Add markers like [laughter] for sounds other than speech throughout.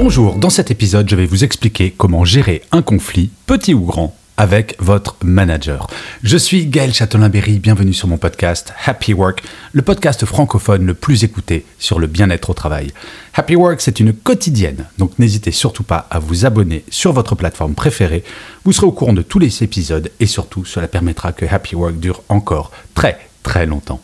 Bonjour, dans cet épisode, je vais vous expliquer comment gérer un conflit, petit ou grand, avec votre manager. Je suis Gaël Châtelain-Berry, bienvenue sur mon podcast Happy Work, le podcast francophone le plus écouté sur le bien-être au travail. Happy Work, c'est une quotidienne, donc n'hésitez surtout pas à vous abonner sur votre plateforme préférée. Vous serez au courant de tous les épisodes et surtout, cela permettra que Happy Work dure encore très très longtemps.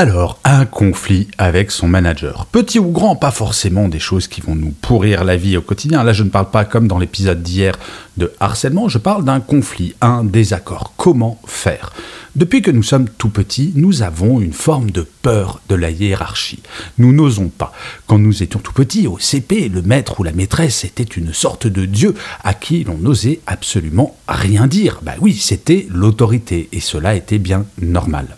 Alors, un conflit avec son manager. Petit ou grand, pas forcément des choses qui vont nous pourrir la vie au quotidien. Là, je ne parle pas comme dans l'épisode d'hier de harcèlement, je parle d'un conflit, un désaccord. Comment faire? Depuis que nous sommes tout petits, nous avons une forme de peur de la hiérarchie. Nous n'osons pas. Quand nous étions tout petits, au CP, le maître ou la maîtresse était une sorte de dieu à qui l'on n'osait absolument rien dire. Bah oui, c'était l'autorité, et cela était bien normal.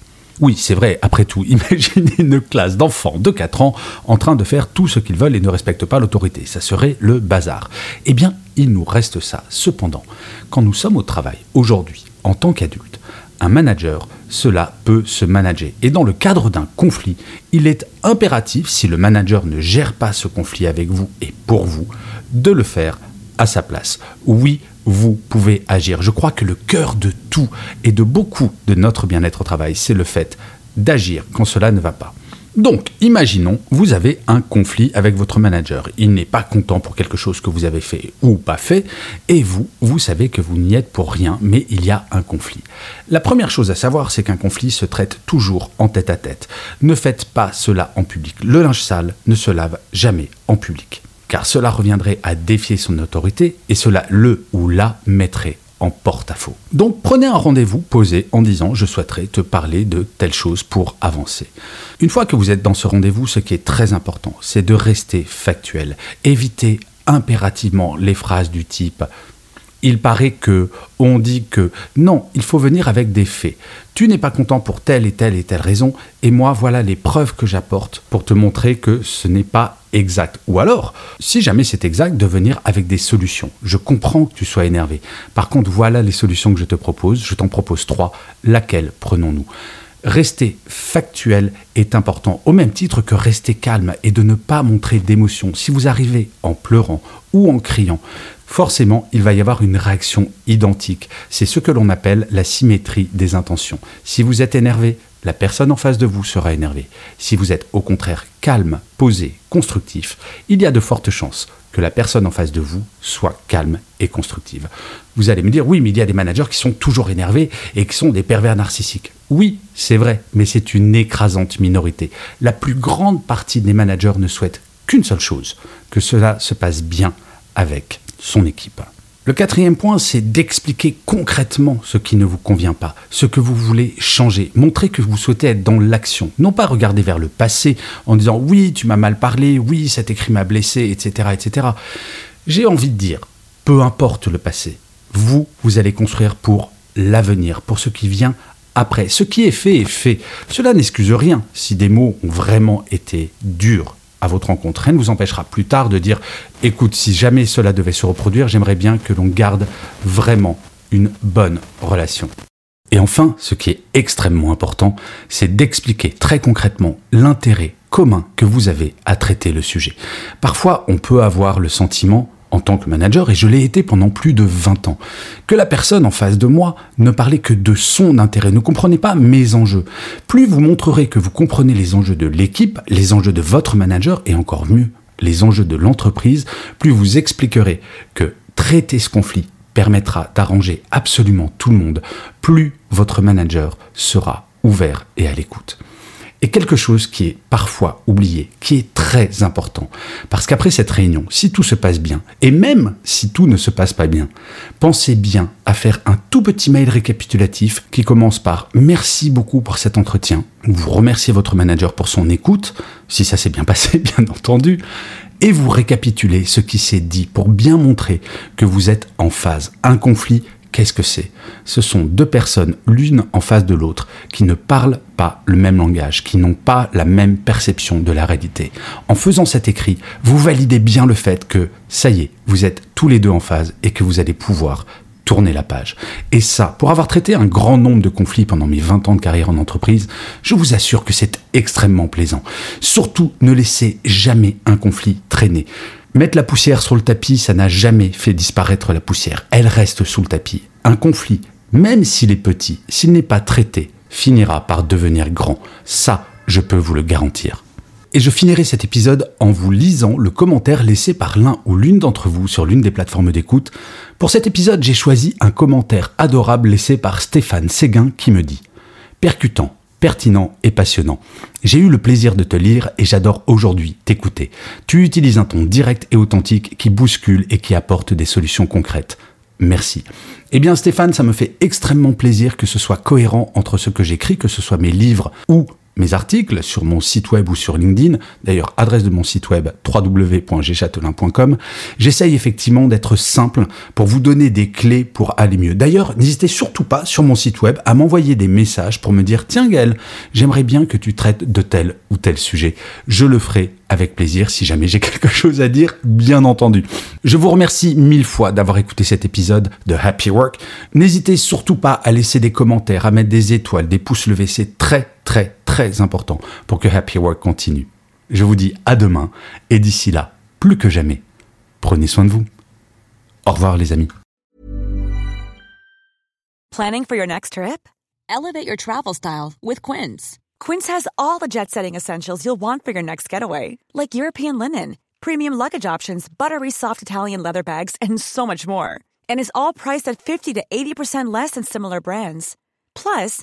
Oui, c'est vrai, après tout, [laughs] imaginez une classe d'enfants de 4 ans en train de faire tout ce qu'ils veulent et ne respectent pas l'autorité. Ça serait le bazar. Eh bien, il nous reste ça. Cependant, quand nous sommes au travail, aujourd'hui, en tant qu'adulte, un manager, cela peut se manager. Et dans le cadre d'un conflit, il est impératif, si le manager ne gère pas ce conflit avec vous et pour vous, de le faire à sa place. Oui, vous pouvez agir. Je crois que le cœur de tout et de beaucoup de notre bien-être au travail, c'est le fait d'agir quand cela ne va pas. Donc, imaginons, vous avez un conflit avec votre manager. Il n'est pas content pour quelque chose que vous avez fait ou pas fait, et vous, vous savez que vous n'y êtes pour rien, mais il y a un conflit. La première chose à savoir, c'est qu'un conflit se traite toujours en tête à tête. Ne faites pas cela en public. Le linge sale ne se lave jamais en public car cela reviendrait à défier son autorité et cela le ou la mettrait en porte-à-faux. Donc prenez un rendez-vous posé en disant je souhaiterais te parler de telle chose pour avancer. Une fois que vous êtes dans ce rendez-vous, ce qui est très important, c'est de rester factuel. Évitez impérativement les phrases du type il paraît que, on dit que, non, il faut venir avec des faits. Tu n'es pas content pour telle et telle et telle raison, et moi voilà les preuves que j'apporte pour te montrer que ce n'est pas exact. Ou alors, si jamais c'est exact, de venir avec des solutions. Je comprends que tu sois énervé. Par contre, voilà les solutions que je te propose. Je t'en propose trois. Laquelle prenons-nous? Rester factuel est important, au même titre que rester calme et de ne pas montrer d'émotion. Si vous arrivez en pleurant ou en criant, forcément, il va y avoir une réaction identique. C'est ce que l'on appelle la symétrie des intentions. Si vous êtes énervé, la personne en face de vous sera énervée. Si vous êtes au contraire calme, posé, constructif, il y a de fortes chances que la personne en face de vous soit calme et constructive. Vous allez me dire, oui, mais il y a des managers qui sont toujours énervés et qui sont des pervers narcissiques. Oui, c'est vrai, mais c'est une écrasante minorité. La plus grande partie des managers ne souhaitent qu'une seule chose, que cela se passe bien avec son équipe. Le quatrième point, c'est d'expliquer concrètement ce qui ne vous convient pas, ce que vous voulez changer. Montrer que vous souhaitez être dans l'action. Non pas regarder vers le passé en disant oui, tu m'as mal parlé, oui, cet écrit m'a blessé, etc. etc. J'ai envie de dire, peu importe le passé, vous, vous allez construire pour l'avenir, pour ce qui vient après. Ce qui est fait est fait. Cela n'excuse rien si des mots ont vraiment été durs à votre rencontre. Rien ne vous empêchera plus tard de dire écoute, si jamais cela devait se reproduire, j'aimerais bien que l'on garde vraiment une bonne relation. Et enfin, ce qui est extrêmement important, c'est d'expliquer très concrètement l'intérêt commun que vous avez à traiter le sujet. Parfois, on peut avoir le sentiment en tant que manager, et je l'ai été pendant plus de 20 ans, que la personne en face de moi ne parlait que de son intérêt, ne comprenait pas mes enjeux. Plus vous montrerez que vous comprenez les enjeux de l'équipe, les enjeux de votre manager, et encore mieux, les enjeux de l'entreprise, plus vous expliquerez que traiter ce conflit permettra d'arranger absolument tout le monde, plus votre manager sera ouvert et à l'écoute. Et quelque chose qui est parfois oublié, qui est très important. Parce qu'après cette réunion, si tout se passe bien, et même si tout ne se passe pas bien, pensez bien à faire un tout petit mail récapitulatif qui commence par merci beaucoup pour cet entretien. Vous remerciez votre manager pour son écoute, si ça s'est bien passé, [laughs] bien entendu. Et vous récapitulez ce qui s'est dit pour bien montrer que vous êtes en phase. Un conflit Qu'est-ce que c'est? Ce sont deux personnes, l'une en face de l'autre, qui ne parlent pas le même langage, qui n'ont pas la même perception de la réalité. En faisant cet écrit, vous validez bien le fait que, ça y est, vous êtes tous les deux en phase et que vous allez pouvoir tourner la page. Et ça, pour avoir traité un grand nombre de conflits pendant mes 20 ans de carrière en entreprise, je vous assure que c'est extrêmement plaisant. Surtout, ne laissez jamais un conflit traîner. Mettre la poussière sur le tapis, ça n'a jamais fait disparaître la poussière. Elle reste sous le tapis. Un conflit, même s'il est petit, s'il n'est pas traité, finira par devenir grand. Ça, je peux vous le garantir. Et je finirai cet épisode en vous lisant le commentaire laissé par l'un ou l'une d'entre vous sur l'une des plateformes d'écoute. Pour cet épisode, j'ai choisi un commentaire adorable laissé par Stéphane Séguin qui me dit Percutant, pertinent et passionnant. J'ai eu le plaisir de te lire et j'adore aujourd'hui t'écouter. Tu utilises un ton direct et authentique qui bouscule et qui apporte des solutions concrètes. Merci. Eh bien Stéphane, ça me fait extrêmement plaisir que ce soit cohérent entre ce que j'écris, que ce soit mes livres ou mes articles sur mon site web ou sur LinkedIn, d'ailleurs adresse de mon site web www.gchatelain.com, j'essaye effectivement d'être simple pour vous donner des clés pour aller mieux. D'ailleurs, n'hésitez surtout pas sur mon site web à m'envoyer des messages pour me dire tiens Gaël, j'aimerais bien que tu traites de tel ou tel sujet. Je le ferai avec plaisir si jamais j'ai [laughs] quelque chose à dire, bien entendu. Je vous remercie mille fois d'avoir écouté cet épisode de Happy Work. N'hésitez surtout pas à laisser des commentaires, à mettre des étoiles, des pouces levés, c'est très très très important pour que Happy Work continue. Je vous dis à demain et d'ici là, plus que jamais, prenez soin de vous. Au revoir les amis. Planning for your next trip? Elevate your travel style with Quince. Quince has all the jet-setting essentials you'll want for your next getaway, like European linen, premium luggage options, buttery soft Italian leather bags, and so much more. And is all priced at 50 to 80% less than similar brands. Plus,